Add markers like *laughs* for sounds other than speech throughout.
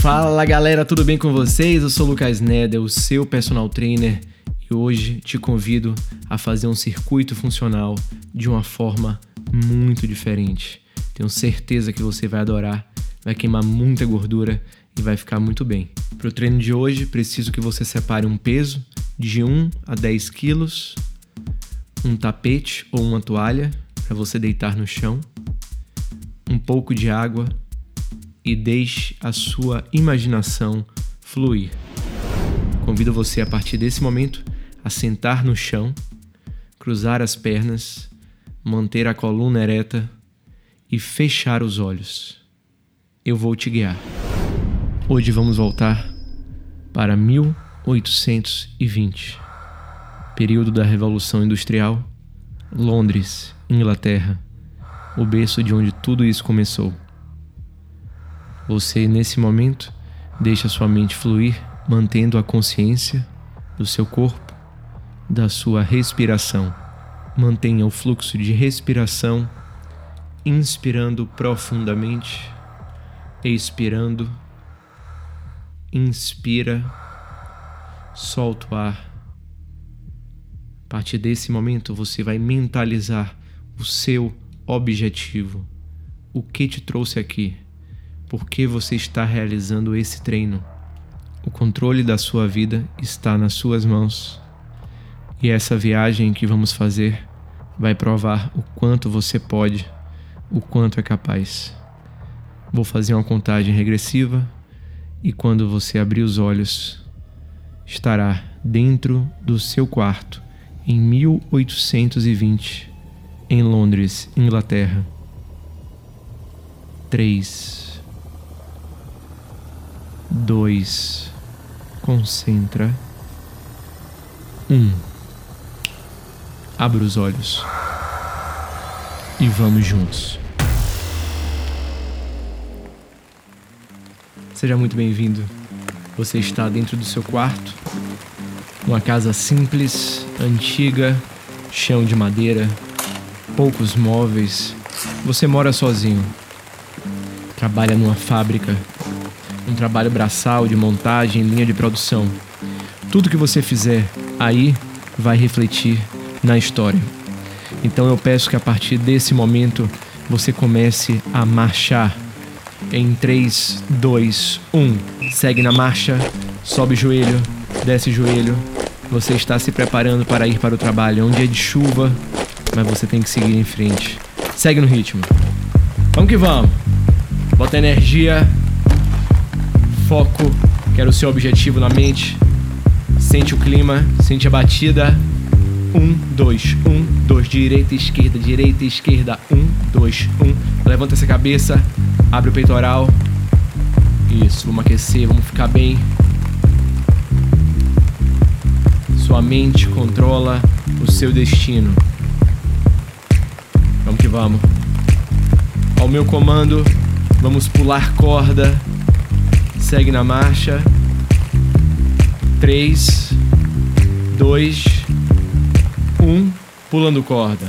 Fala galera, tudo bem com vocês? Eu sou o Lucas Neder, o seu personal trainer, e hoje te convido a fazer um circuito funcional de uma forma muito diferente. Tenho certeza que você vai adorar, vai queimar muita gordura e vai ficar muito bem. Para o treino de hoje, preciso que você separe um peso de 1 a 10 quilos, um tapete ou uma toalha para você deitar no chão, um pouco de água e deixe a sua imaginação fluir. Convido você a partir desse momento a sentar no chão, cruzar as pernas, manter a coluna ereta e fechar os olhos. Eu vou te guiar. Hoje vamos voltar para 1820, período da Revolução Industrial, Londres, Inglaterra, o berço de onde tudo isso começou. Você, nesse momento, deixa sua mente fluir, mantendo a consciência do seu corpo, da sua respiração. Mantenha o fluxo de respiração, inspirando profundamente, expirando. Inspira, solta o ar. A partir desse momento, você vai mentalizar o seu objetivo. O que te trouxe aqui? Por que você está realizando esse treino. O controle da sua vida está nas suas mãos. E essa viagem que vamos fazer vai provar o quanto você pode, o quanto é capaz. Vou fazer uma contagem regressiva e quando você abrir os olhos, estará dentro do seu quarto em 1820, em Londres, Inglaterra. 3 dois, concentra, um. Abra os olhos e vamos juntos. Seja muito bem-vindo. Você está dentro do seu quarto, uma casa simples, antiga, chão de madeira, poucos móveis. Você mora sozinho. Trabalha numa fábrica um trabalho braçal de montagem, linha de produção. Tudo que você fizer aí vai refletir na história. Então eu peço que a partir desse momento você comece a marchar em 3, 2, 1. Segue na marcha, sobe joelho, desce joelho. Você está se preparando para ir para o trabalho. É um dia de chuva, mas você tem que seguir em frente. Segue no ritmo. Vamos que vamos. Bota energia foco, quero o seu objetivo na mente. Sente o clima, sente a batida. Um, dois, um, dois, direita, esquerda, direita, esquerda. Um, dois, um. Levanta essa cabeça, abre o peitoral. Isso, vamos aquecer, vamos ficar bem. Sua mente controla o seu destino. Vamos que vamos. Ao meu comando, vamos pular corda segue na marcha. 3, 2, 1, pulando corda.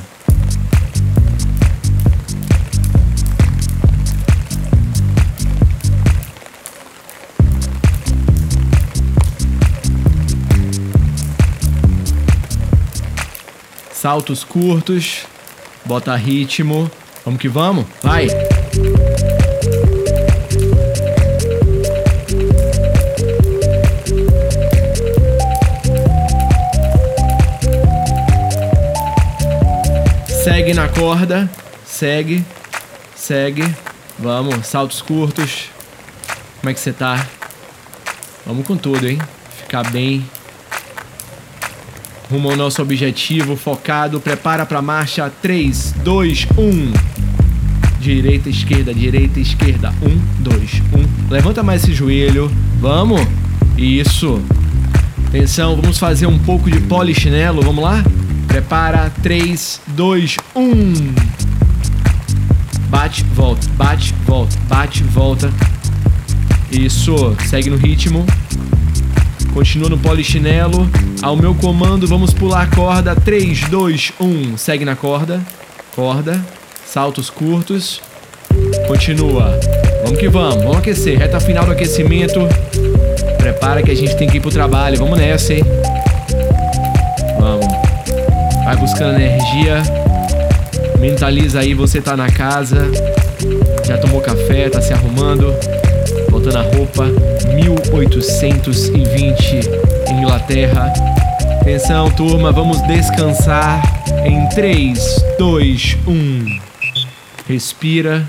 Saltos curtos, bota ritmo. Vamos que vamos? Vai! Segue na corda. Segue. Segue. Vamos, saltos curtos. Como é que você tá? Vamos com tudo, hein? Ficar bem. Rumo ao nosso objetivo, focado. Prepara pra marcha. 3, 2, 1. Direita, esquerda, direita, esquerda. 1, 2, 1. Levanta mais esse joelho. Vamos. Isso. Atenção, vamos fazer um pouco de polichinelo. Vamos lá? Prepara, 3, 2, 1. Bate, volta, bate, volta, bate, volta. Isso, segue no ritmo. Continua no polichinelo. Ao meu comando, vamos pular a corda. 3, 2, 1. Segue na corda. Corda. Saltos curtos. Continua. Vamos que vamos, vamos aquecer. Reta final do aquecimento. Prepara que a gente tem que ir pro trabalho. Vamos nessa, hein? Vai buscando energia. Mentaliza aí, você tá na casa. Já tomou café, tá se arrumando. Botando a roupa. 1820 Inglaterra. Atenção, turma, vamos descansar em 3, 2, 1. Respira,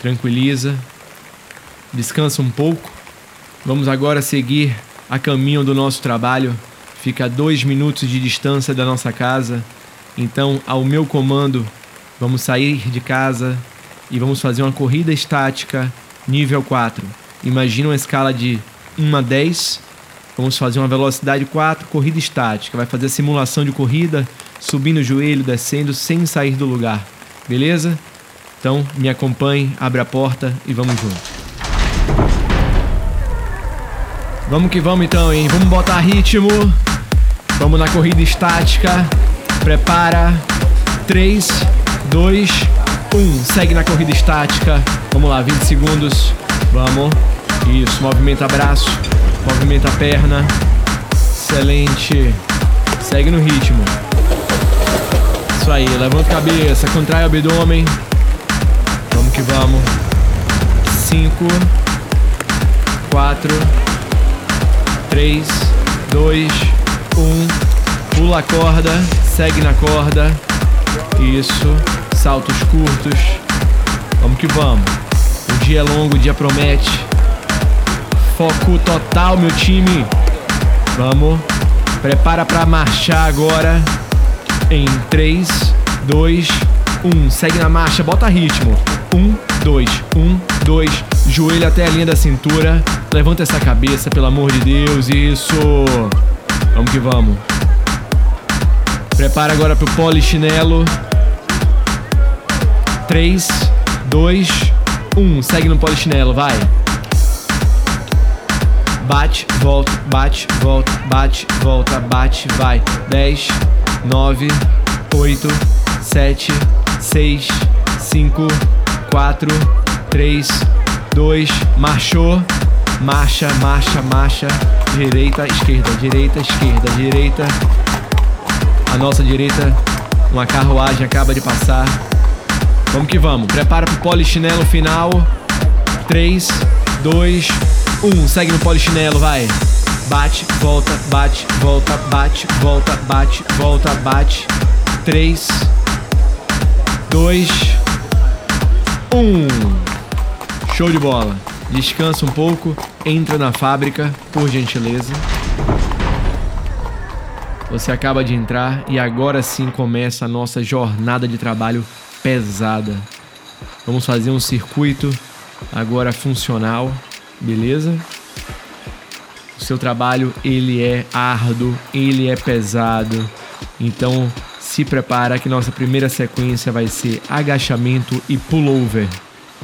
tranquiliza, descansa um pouco. Vamos agora seguir a caminho do nosso trabalho. Fica a dois minutos de distância da nossa casa. Então, ao meu comando, vamos sair de casa e vamos fazer uma corrida estática nível 4. Imagina uma escala de 1 a 10. Vamos fazer uma velocidade 4, corrida estática. Vai fazer a simulação de corrida, subindo o joelho, descendo, sem sair do lugar. Beleza? Então, me acompanhe, abre a porta e vamos junto. Vamos que vamos então, hein? Vamos botar ritmo. Vamos na corrida estática. Prepara. 3, 2, 1. Segue na corrida estática. Vamos lá, 20 segundos. Vamos. Isso, movimenta braço, movimenta perna. Excelente. Segue no ritmo. Isso aí, levanta a cabeça, contrai o abdômen. Vamos que vamos. 5, 4, 3, 2, 1. Pula a corda, segue na corda. Isso. Saltos curtos. Vamos que vamos. O dia é longo, o dia promete. Foco total, meu time. Vamos. Prepara para marchar agora. Em 3, 2, 1. Segue na marcha, bota ritmo. 1, 2, 1, 2. Joelho até a linha da cintura. Levanta essa cabeça, pelo amor de Deus. Isso. Vamos que vamos. Prepara agora pro polichinelo. 3, 2, 1. Segue no polichinelo, vai. Bate, volta, bate, volta, bate, volta, bate, vai. 10, 9, 8, 7, 6, 5, 4, 3, 2, marchou. Marcha, marcha, marcha. Direita, esquerda, direita, esquerda, direita. A nossa direita, uma carruagem acaba de passar. Vamos que vamos. Prepara pro polichinelo final. 3, 2, 1. Segue no polichinelo, vai. Bate, volta, bate, volta, bate, volta, bate, volta, bate. 3, 2, 1. Show de bola. Descansa um pouco, entra na fábrica, por gentileza. Você acaba de entrar e agora sim começa a nossa jornada de trabalho pesada. Vamos fazer um circuito agora funcional, beleza? O seu trabalho ele é árduo, ele é pesado. Então se prepara que nossa primeira sequência vai ser agachamento e pullover.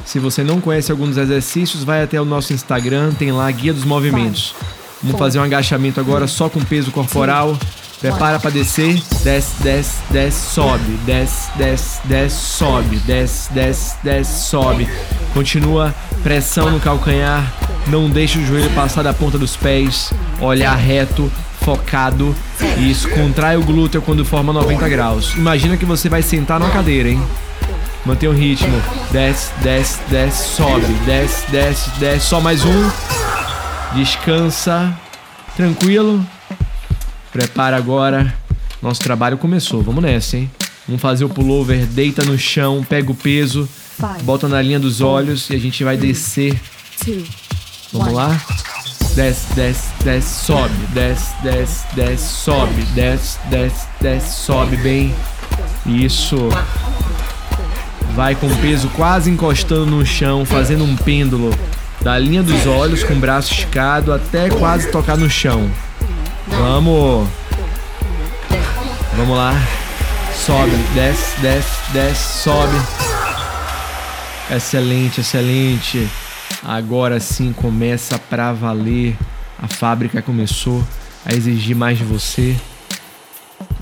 Se você não conhece alguns exercícios, vai até o nosso Instagram, tem lá a guia dos movimentos. Vamos fazer um agachamento agora só com peso corporal. Prepara para descer, desce, desce, desce, sobe, desce, desce, desce, sobe, desce, desce, desce, sobe. Continua pressão no calcanhar, não deixe o joelho passar da ponta dos pés, olhar reto, focado. Isso, contrai o glúteo quando forma 90 graus. Imagina que você vai sentar numa cadeira, hein? Mantém o ritmo. Desce, desce, desce, sobe. Desce, desce, desce. Só mais um. Descansa. Tranquilo. Prepara agora. Nosso trabalho começou. Vamos nessa, hein? Vamos fazer o pullover. Deita no chão, pega o peso, bota na linha dos olhos e a gente vai descer. Vamos lá? Desce, desce, desce, sobe. Desce, desce, desce, sobe. Desce, desce, desce, sobe bem. Isso. Vai com o peso quase encostando no chão, fazendo um pêndulo da linha dos olhos com o braço esticado até quase tocar no chão. Vamos. Vamos lá. Sobe, desce, desce, desce, sobe. Excelente, excelente. Agora sim começa pra valer. A fábrica começou a exigir mais de você.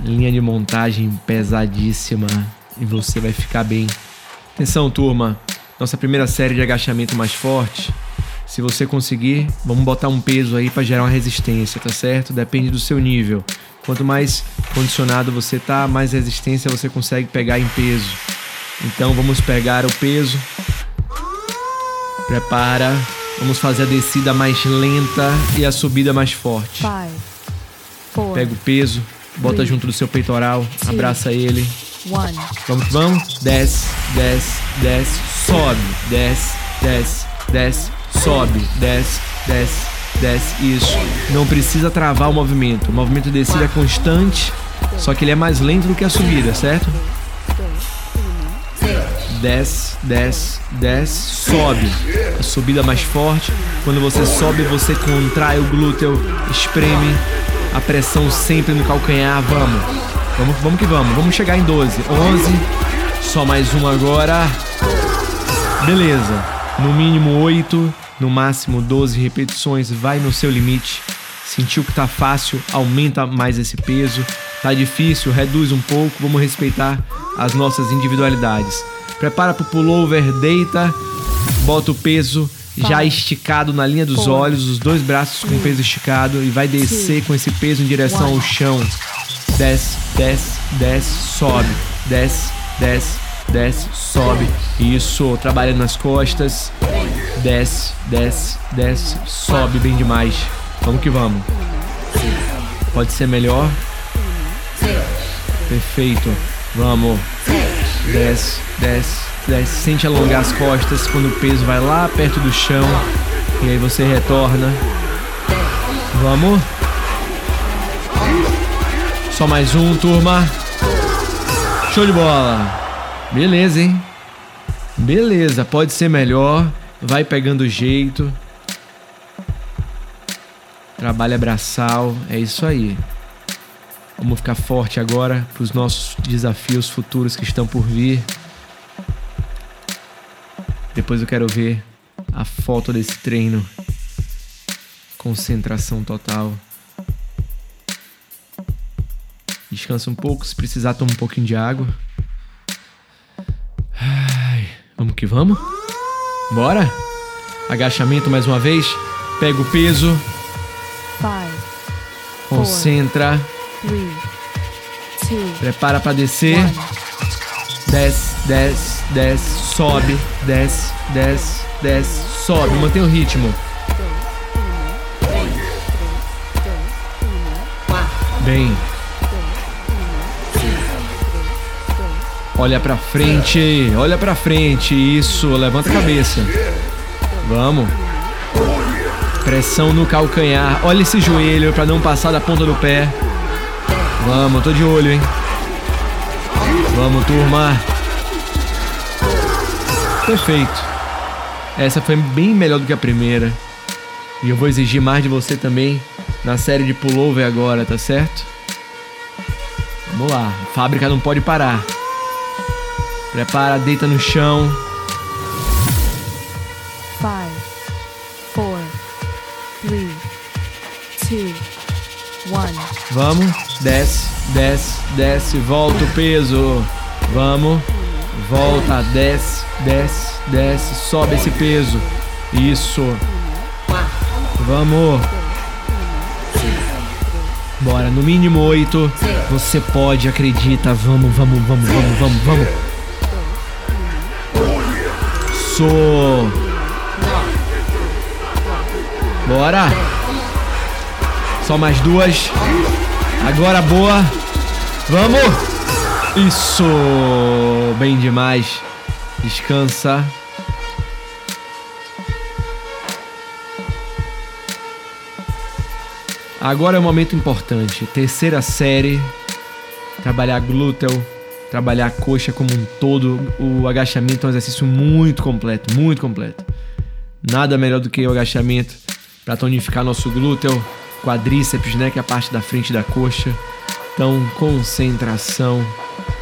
Linha de montagem pesadíssima e você vai ficar bem. Atenção, turma. nossa primeira série de agachamento mais forte. Se você conseguir, vamos botar um peso aí para gerar uma resistência, tá certo? Depende do seu nível. Quanto mais condicionado você tá, mais resistência você consegue pegar em peso. Então vamos pegar o peso. Prepara. Vamos fazer a descida mais lenta e a subida mais forte. Five, four, Pega o peso, bota three, junto do seu peitoral, two, abraça ele. one. Vamos vamos. Desce, desce, desce, sobe. Desce, desce, desce, sobe. Desce, desce, desce. Isso. Não precisa travar o movimento. O movimento de descida é constante, só que ele é mais lento do que a subida, certo? Desce, desce, desce, sobe. A subida mais forte. Quando você sobe, você contrai o glúteo, espreme a pressão sempre no calcanhar. Vamos. Vamos, vamos que vamos. Vamos chegar em 12. 11. Só mais um agora. Beleza. No mínimo 8, no máximo 12 repetições. Vai no seu limite. Sentiu que tá fácil, aumenta mais esse peso. Tá difícil, reduz um pouco. Vamos respeitar as nossas individualidades. Prepara pro pullover, deita, bota o peso já esticado na linha dos olhos, os dois braços com o peso esticado e vai descer com esse peso em direção ao chão. Desce, desce, desce, sobe. Desce, desce, desce, sobe. Isso, trabalhando nas costas. Desce, desce, desce, sobe bem demais. Vamos que vamos. Pode ser melhor. Perfeito. Vamos. Desce, desce, desce. Sente alongar as costas quando o peso vai lá perto do chão. E aí você retorna. Vamos. Só mais um, turma. Show de bola. Beleza, hein? Beleza, pode ser melhor. Vai pegando jeito. Trabalha braçal. É isso aí. Vamos ficar forte agora para os nossos desafios futuros que estão por vir. Depois eu quero ver a foto desse treino. Concentração total. Descansa um pouco, se precisar toma um pouquinho de água. Ai, vamos que vamos? Bora? Agachamento mais uma vez. Pega o peso, Five, concentra, three, two, prepara para descer. one. Desce, desce, desce, sobe, desce, desce, desce, sobe. Mantém o ritmo. Bem. Olha pra frente, olha pra frente. Isso, levanta a cabeça. Vamos. Pressão no calcanhar. Olha esse joelho pra não passar da ponta do pé. Vamos, tô de olho, hein? Vamos, turma. Perfeito. Essa foi bem melhor do que a primeira. E eu vou exigir mais de você também na série de pullover agora, tá certo? Vamos lá. A fábrica não pode parar. Prepara, deita no chão. Five, four, three, two, one. Vamos. Desce, desce, desce. Volta o peso. Vamos. Volta, desce, desce, desce. Sobe esse peso. Isso. Vamos. Bora, no mínimo oito. Você pode, acredita. Vamos, vamos, vamos, vamos, vamos, vamos. Isso. Bora. Só mais duas. Agora boa. Vamos. Isso. Bem demais. Descansa. Agora é um momento importante. Terceira série. Trabalhar glúteo, trabalhar a coxa como um todo. O agachamento é um exercício muito completo, muito completo. Nada melhor do que o agachamento para tonificar nosso glúteo, quadríceps, né, que é a parte da frente da coxa. Então, concentração.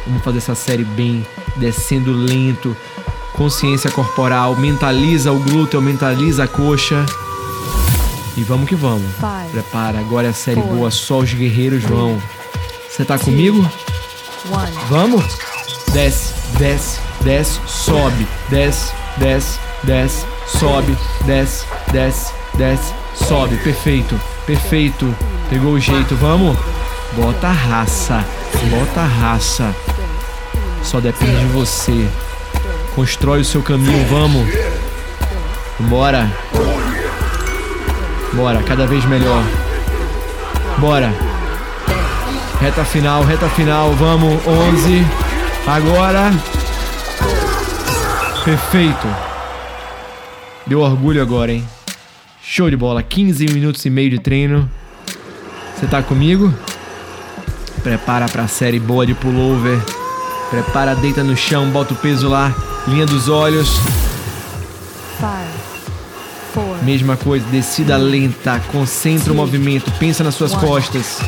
Vamos fazer essa série bem, descendo lento. Consciência corporal, mentaliza o glúteo, mentaliza a coxa. E vamos que vamos. Prepara, agora é a série boa, só os guerreiros vão. Você tá comigo? Vamos? Desce, desce, desce, sobe, desce, desce, desce, sobe, desce, desce, desce, sobe. Perfeito, perfeito. Pegou o jeito, vamos? Bota raça, bota raça. Só depende de você. Constrói o seu caminho, vamos. Bora. Bora, cada vez melhor. Bora. Reta final, reta final, vamos. 11. Agora. Perfeito. Deu orgulho agora, hein? Show de bola. 15 minutos e meio de treino. Você tá comigo? Prepara pra série boa de pullover. Prepara, deita no chão, bota o peso lá. Linha dos olhos. five, four, Mesma coisa, descida lenta, concentra o movimento, pensa nas suas costas.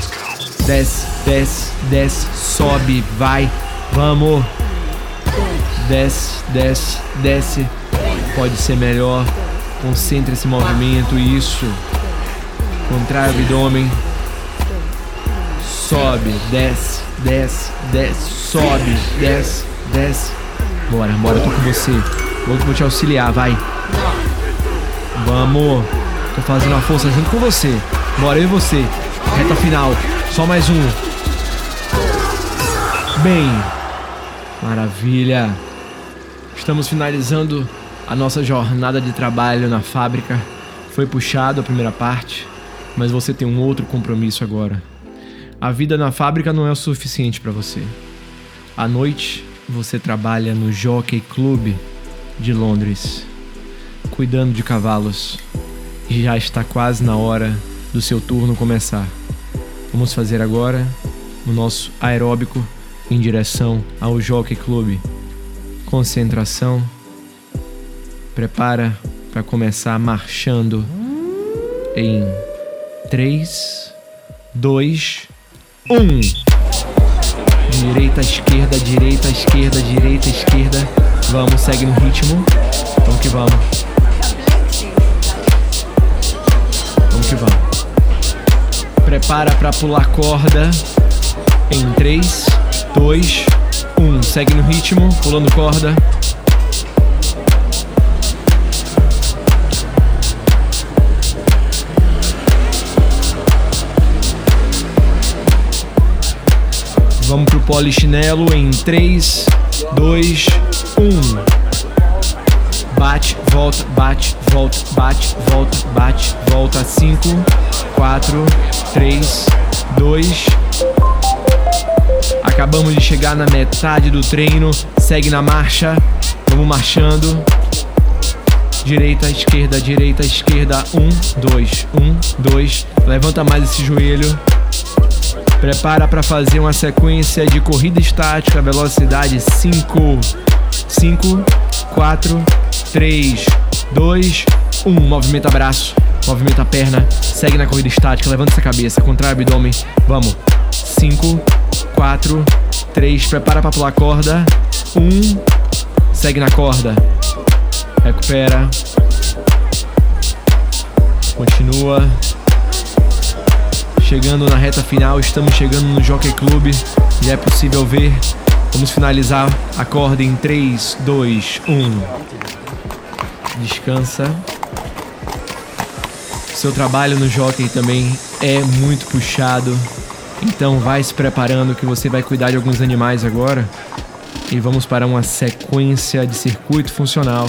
Desce, desce, desce, sobe, vai, vamos. Desce, desce, desce. Pode ser melhor. Concentra esse movimento, isso. Contrai o abdômen. Sobe, desce, desce, desce, sobe, desce, desce. Bora, bora, tô com você. Vou, vou te auxiliar, vai. Vamos! Tô fazendo a força junto com você. Bora, eu e você. Reta final. Só mais um. Bem. Maravilha. Estamos finalizando a nossa jornada de trabalho na fábrica. Foi puxado a primeira parte, mas você tem um outro compromisso agora. A vida na fábrica não é o suficiente para você. À noite, você trabalha no Jockey Club de Londres cuidando de cavalos. E já está quase na hora do seu turno começar. Vamos fazer agora o nosso aeróbico em direção ao Jockey Club. Concentração. Prepara para começar marchando em 3, 2, 1. Direita, esquerda, direita, esquerda, direita, esquerda. Vamos, segue no ritmo. Prepara pra pular corda. Em 3, 2, 1. Segue no ritmo, pulando corda. Vamos pro polichinelo em 3, 2, 1. Bate, volta, bate, volta, bate, volta, bate, volta. 5, 4, 3, 2. Acabamos de chegar na metade do treino. Segue na marcha. Vamos marchando. Direita, esquerda, direita, esquerda. 1, 2, 1, 2. Levanta mais esse joelho. Prepara para fazer uma sequência de corrida estática, velocidade 5, 5, 4, 3, 2, 1. Movimenta braço, movimenta perna, segue na corrida estática, levanta essa cabeça, contrai o abdômen. Vamos. 5, 4, 3. Prepara para pular corda. 1. Segue na corda. Recupera. Continua. Chegando na reta final, estamos chegando no Jockey Club. Já é possível ver. Vamos finalizar a corda em 3, 2, 1. Descansa. Seu trabalho no jockey também é muito puxado. Então vai se preparando que você vai cuidar de alguns animais agora. E vamos para uma sequência de circuito funcional.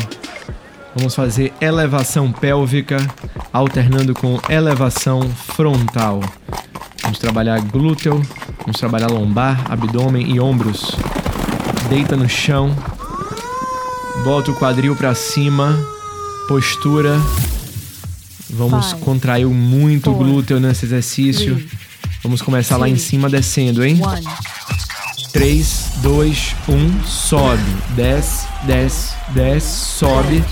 Vamos fazer elevação pélvica alternando com elevação frontal. Vamos trabalhar glúteo, vamos trabalhar lombar, abdômen e ombros. Deita no chão. Bota o quadril para cima. Postura. Vamos Five, contrair muito o four, glúteo nesse exercício. three, Vamos começar lá em two, cima descendo, hein? 1. 3, 2, 1, sobe. Desce, desce, desce, sobe.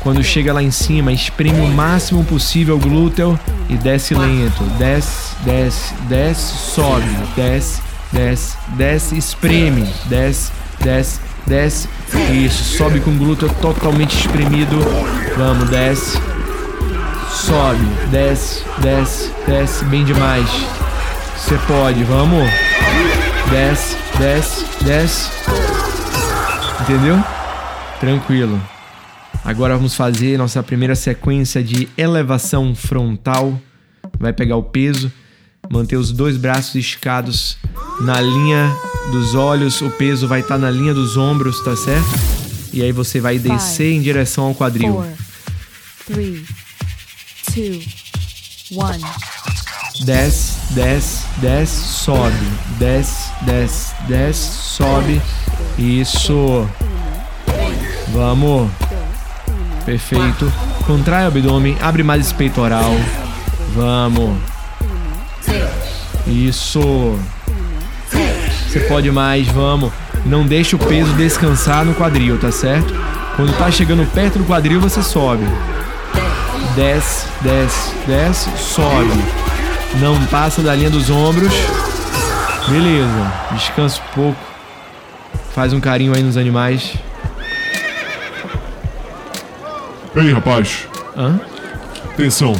Quando chega lá em cima, espreme o máximo possível o glúteo e desce lento. Desce, desce, desce, sobe. Desce, desce, desce, espreme. Desce, desce, desce. Isso, sobe com o glúteo totalmente espremido. Vamos, desce. Sobe, desce, desce, desce, bem demais. Você pode, vamos. Desce, desce, desce. Entendeu? Tranquilo. Agora vamos fazer nossa primeira sequência de elevação frontal. Vai pegar o peso, manter os dois braços esticados na linha dos olhos, o peso vai estar na linha dos ombros, tá certo? E aí você vai descer em direção ao quadril. Four, three, two, one. Desce, desce, desce, sobe. Desce, desce, desce, sobe. Isso. Vamos. Perfeito. Contrai o abdômen, abre mais esse peitoral. Vamos. Isso. Você pode mais, vamos. Não deixe o peso descansar no quadril, tá certo? Quando tá chegando perto do quadril, você sobe. Desce, desce, desce, sobe. Não passa da linha dos ombros. Beleza. Descansa um pouco. Faz um carinho aí nos animais. Ei, rapaz, Hã? atenção.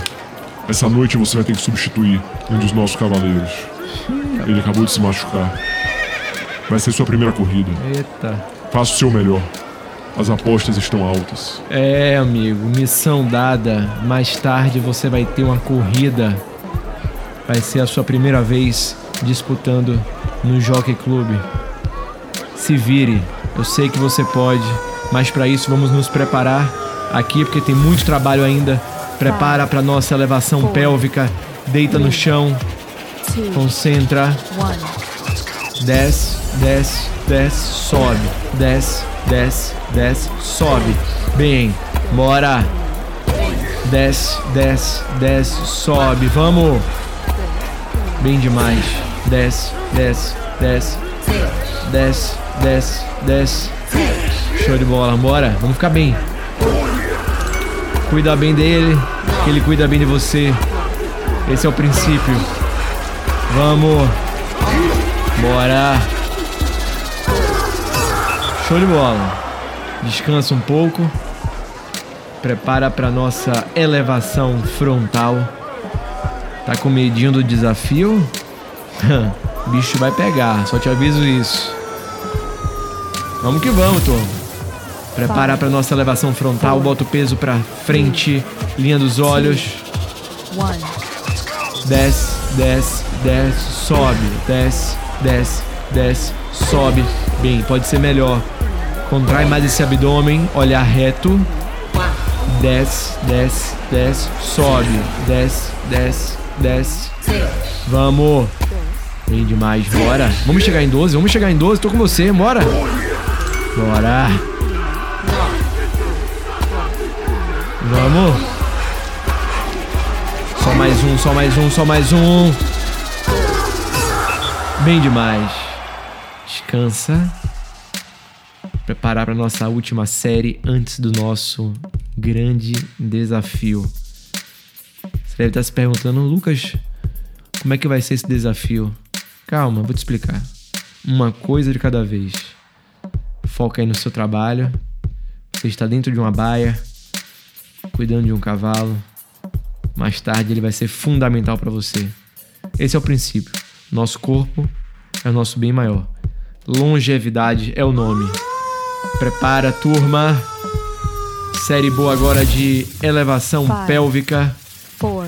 Essa noite você vai ter que substituir um dos nossos cavaleiros. Ele acabou de se machucar. Vai ser sua primeira corrida. Eita. Faça o seu melhor. As apostas estão altas. É, amigo, missão dada. Mais tarde você vai ter uma corrida. Vai ser a sua primeira vez disputando no Jockey Club. Se vire, eu sei que você pode, mas para isso vamos nos preparar aqui porque tem muito trabalho ainda. Prepara para nossa elevação Four. pélvica, deita no chão, Two, concentra, one. desce, desce, desce, sobe, desce, desce, desce, sobe. Bem, bora. Desce, desce, desce, sobe. Vamos. Bem demais. Desce, desce, desce. Desce, desce, desce. Show de bola, bora. Vamos ficar bem. Cuida bem dele, que ele cuida bem de você. Esse é o princípio. Vamos. Bora. Show de bola. Descansa um pouco. Prepara para nossa elevação frontal. Tá com medinho do desafio? *laughs* Bicho vai pegar, só te aviso isso. Vamos que vamos, turma. Prepara para nossa elevação frontal, bota o peso para frente, linha dos olhos. Desce, desce, desce, sobe, desce, desce, desce, sobe. Bem, pode ser melhor. Contrai mais esse abdômen, olhar reto. Desce, desce, desce, sobe, desce, desce, desce. Vamos. Bem demais, bora. Vamos chegar em 12, vamos chegar em 12, tô com você, bora. Bora. Vamos. Só mais um, só mais um, só mais um. Bem demais. Descansa. Preparar para nossa última série antes do nosso grande desafio. Você deve estar se perguntando, Lucas, como é que vai ser esse desafio? Calma, vou te explicar. Uma coisa de cada vez. Foca aí no seu trabalho. Você está dentro de uma baia, cuidando de um cavalo. Mais tarde ele vai ser fundamental para você. Esse é o princípio. Nosso corpo é o nosso bem maior. Longevidade é o nome. Prepara, turma. Série boa agora de elevação Five. pélvica. Four.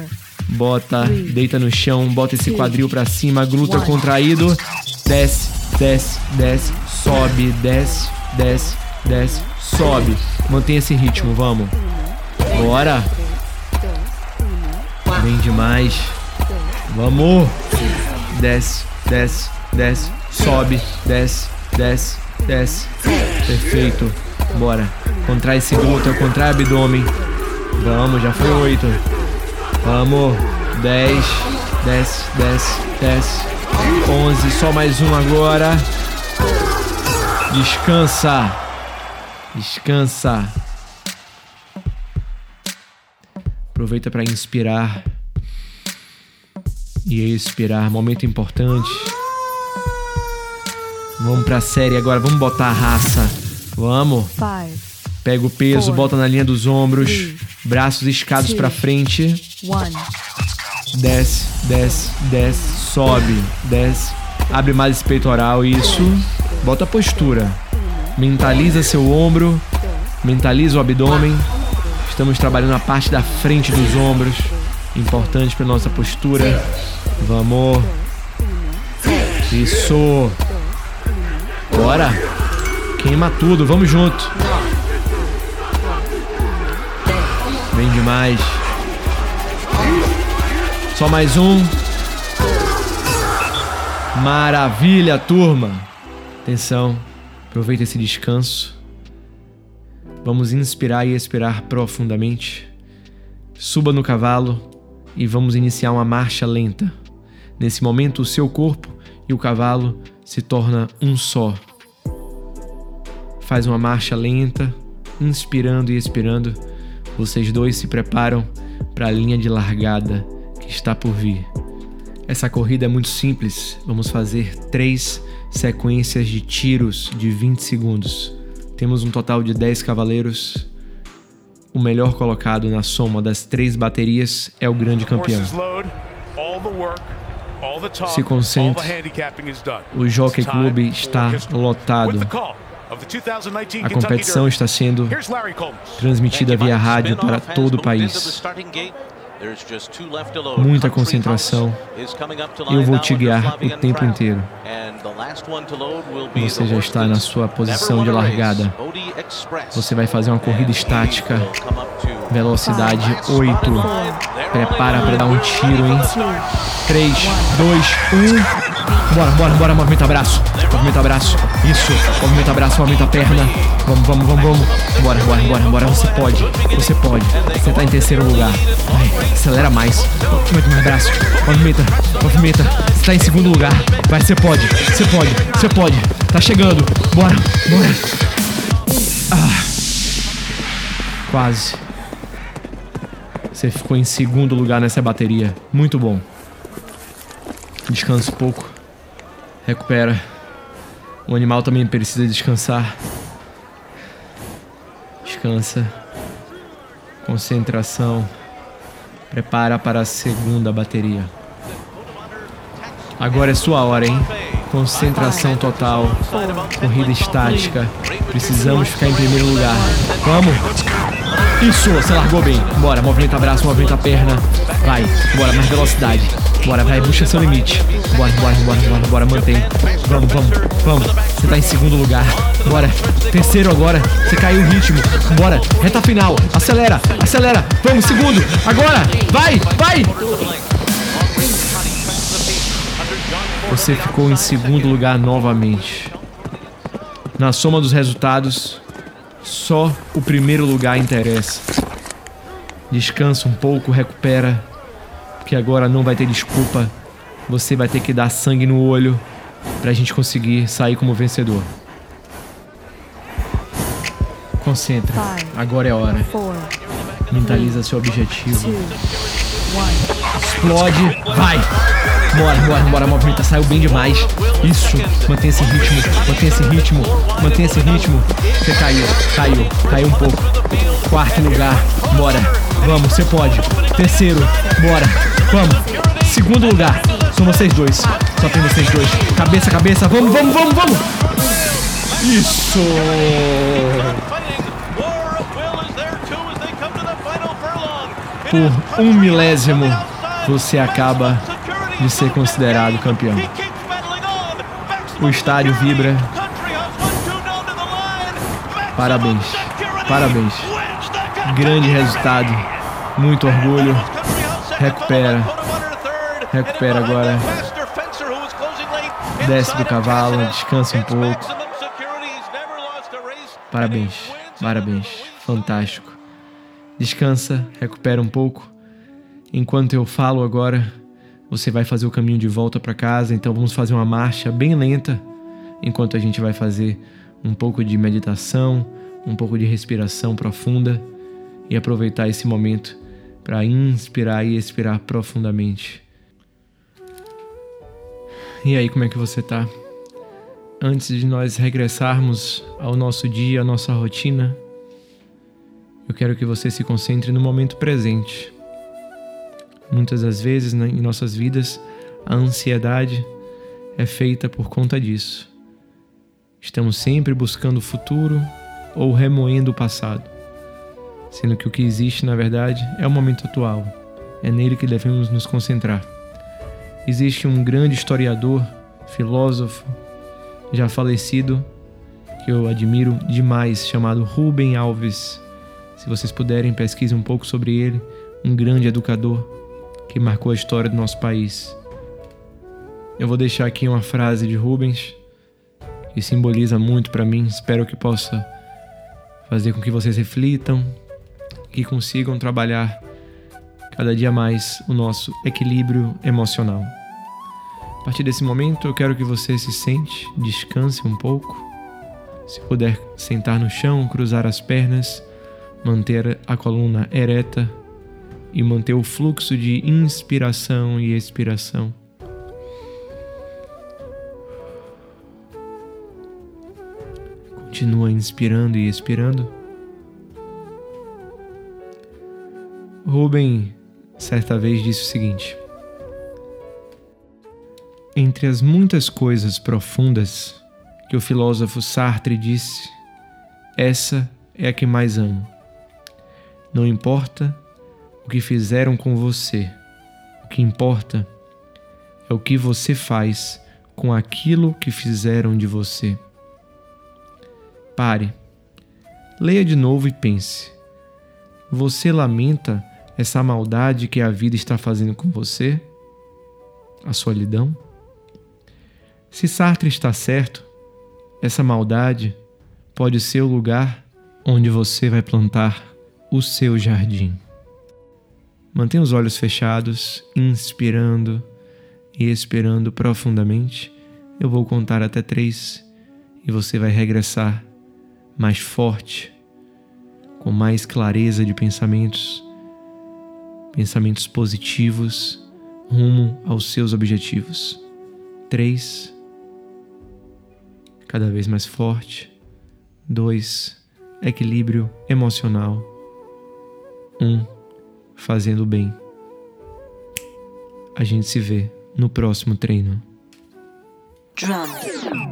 Bota, Three. deita no chão, bota esse Two. quadril pra cima, glúteo One. contraído. Desce, desce, desce, sobe, desce, desce, desce, sobe. Mantém esse ritmo, vamos. Bora. Bem demais. Vamos. Desce, desce, desce, sobe, desce, desce, desce. Perfeito. Bora. Contrai esse glúteo, contrai abdômen. Vamos, já foi oito. Vamos. 10. Desce, desce, desce. 11. Só mais um agora. Descansa. Descansa. Aproveita para inspirar e expirar. Momento importante. Vamos pra série agora. Vamos botar a raça. Vamos. Five. Pega o peso, Four. bota na linha dos ombros. Three. Braços escados pra frente. One. Desce, desce, desce, sobe, desce. Abre mais esse peitoral, isso. Bota a postura. Mentaliza seu ombro. Mentaliza o abdômen. Estamos trabalhando a parte da frente dos ombros. Importante para nossa postura. Vamos. Isso. Bora. Queima tudo. Vamos junto. Bem demais. Só mais um. Maravilha, turma. Atenção. Aproveita esse descanso. Vamos inspirar e expirar profundamente. Suba no cavalo e vamos iniciar uma marcha lenta. Nesse momento, o seu corpo e o cavalo se torna um só. Faz uma marcha lenta, inspirando e expirando. Vocês dois se preparam para a linha de largada que está por vir. Essa corrida é muito simples. Vamos fazer três sequências de tiros de 20 segundos. Temos um total de 10 cavaleiros. O melhor colocado na soma das três baterias é o grande campeão. Se concentre. O Jockey Club está lotado. A competição está sendo transmitida via rádio para todo o país. Muita concentração. Eu vou te guiar o tempo inteiro. Você já está na sua posição de largada. Você vai fazer uma corrida estática. Velocidade 8. Prepara para dar um tiro, hein? 3, 2, 1. Bora, bora, bora, movimenta braço. Movimenta braço. Isso. Movimenta braço, movimenta perna. Vamos, vamos, vamos, vamos. Bora, bora, bora, bora. Você pode. Você pode. Você tá em terceiro lugar. Vai, acelera mais. Movimenta mais braço. Movimenta, movimenta. Você tá em segundo lugar. Vai, você pode. Você pode. Você pode. Tá chegando. Bora, bora. Ah. Quase. Você ficou em segundo lugar nessa bateria. Muito bom. Descansa um pouco. Recupera. O animal também precisa descansar. Descansa. Concentração. Prepara para a segunda bateria. Agora é sua hora, hein? Concentração total. Corrida estática. Precisamos ficar em primeiro lugar. Vamos! Isso, você largou bem. Bora, movimenta braço, movimenta perna. Vai, bora, mais velocidade. Bora, vai, puxa seu limite. Bora, bora, bora, bora, bora, mantém. Vamos, vamos, vamos. Você tá em segundo lugar. Bora. Terceiro agora. Você caiu o ritmo. Bora. Reta final. Acelera, acelera. Vamos, segundo. Agora. Vai, vai. Você ficou em segundo lugar novamente. Na soma dos resultados, só o primeiro lugar interessa. Descansa um pouco, recupera, porque agora não vai ter desculpa. Você vai ter que dar sangue no olho pra gente conseguir sair como vencedor. Concentra. Agora é a hora. Mentaliza seu objetivo. Explode. Vai! Bora, bora, bora, movimenta, saiu bem demais. Isso, mantém esse ritmo, mantém esse ritmo, mantém esse ritmo. Você caiu, caiu, caiu um pouco. Quarto lugar, bora, vamos, você pode. Terceiro, bora, vamos. Segundo lugar, são vocês dois, só tem vocês dois. Cabeça, cabeça, vamos, vamos, vamos, vamos. Isso. Por um milésimo, você acaba de ser considerado campeão. O estádio vibra. Parabéns, parabéns. Grande resultado, muito orgulho. Recupera, recupera agora. Desce do cavalo, descansa um pouco. Parabéns, parabéns, fantástico. Descansa, recupera um pouco. Enquanto eu falo agora, você vai fazer o caminho de volta para casa, então vamos fazer uma marcha bem lenta, enquanto a gente vai fazer um pouco de meditação, um pouco de respiração profunda e aproveitar esse momento para inspirar e expirar profundamente. E aí, como é que você tá? Antes de nós regressarmos ao nosso dia, à nossa rotina, eu quero que você se concentre no momento presente. Muitas das vezes né, em nossas vidas, a ansiedade é feita por conta disso. Estamos sempre buscando o futuro ou remoendo o passado, sendo que o que existe, na verdade, é o momento atual. É nele que devemos nos concentrar. Existe um grande historiador, filósofo, já falecido, que eu admiro demais, chamado Rubem Alves. Se vocês puderem, pesquisem um pouco sobre ele. Um grande educador que marcou a história do nosso país. Eu vou deixar aqui uma frase de Rubens que simboliza muito para mim. Espero que possa fazer com que vocês reflitam, que consigam trabalhar cada dia mais o nosso equilíbrio emocional. A partir desse momento, eu quero que você se sente, descanse um pouco se puder sentar no chão, cruzar as pernas, manter a coluna ereta e manter o fluxo de inspiração e expiração. Continua inspirando e expirando. Rubem certa vez disse o seguinte: Entre as muitas coisas profundas que o filósofo Sartre disse: Essa é a que mais amo. Não importa o que fizeram com você, o que importa é o que você faz com aquilo que fizeram de você. Pare, leia de novo e pense: você lamenta essa maldade que a vida está fazendo com você? A solidão? Se Sartre está certo, essa maldade pode ser o lugar onde você vai plantar o seu jardim. Mantenha os olhos fechados, inspirando e expirando profundamente. Eu vou contar até três e você vai regressar mais forte, com mais clareza de pensamentos, pensamentos positivos rumo aos seus objetivos. Três cada vez mais forte. 2. Equilíbrio emocional. 1. Um, fazendo bem. A gente se vê no próximo treino. Drum.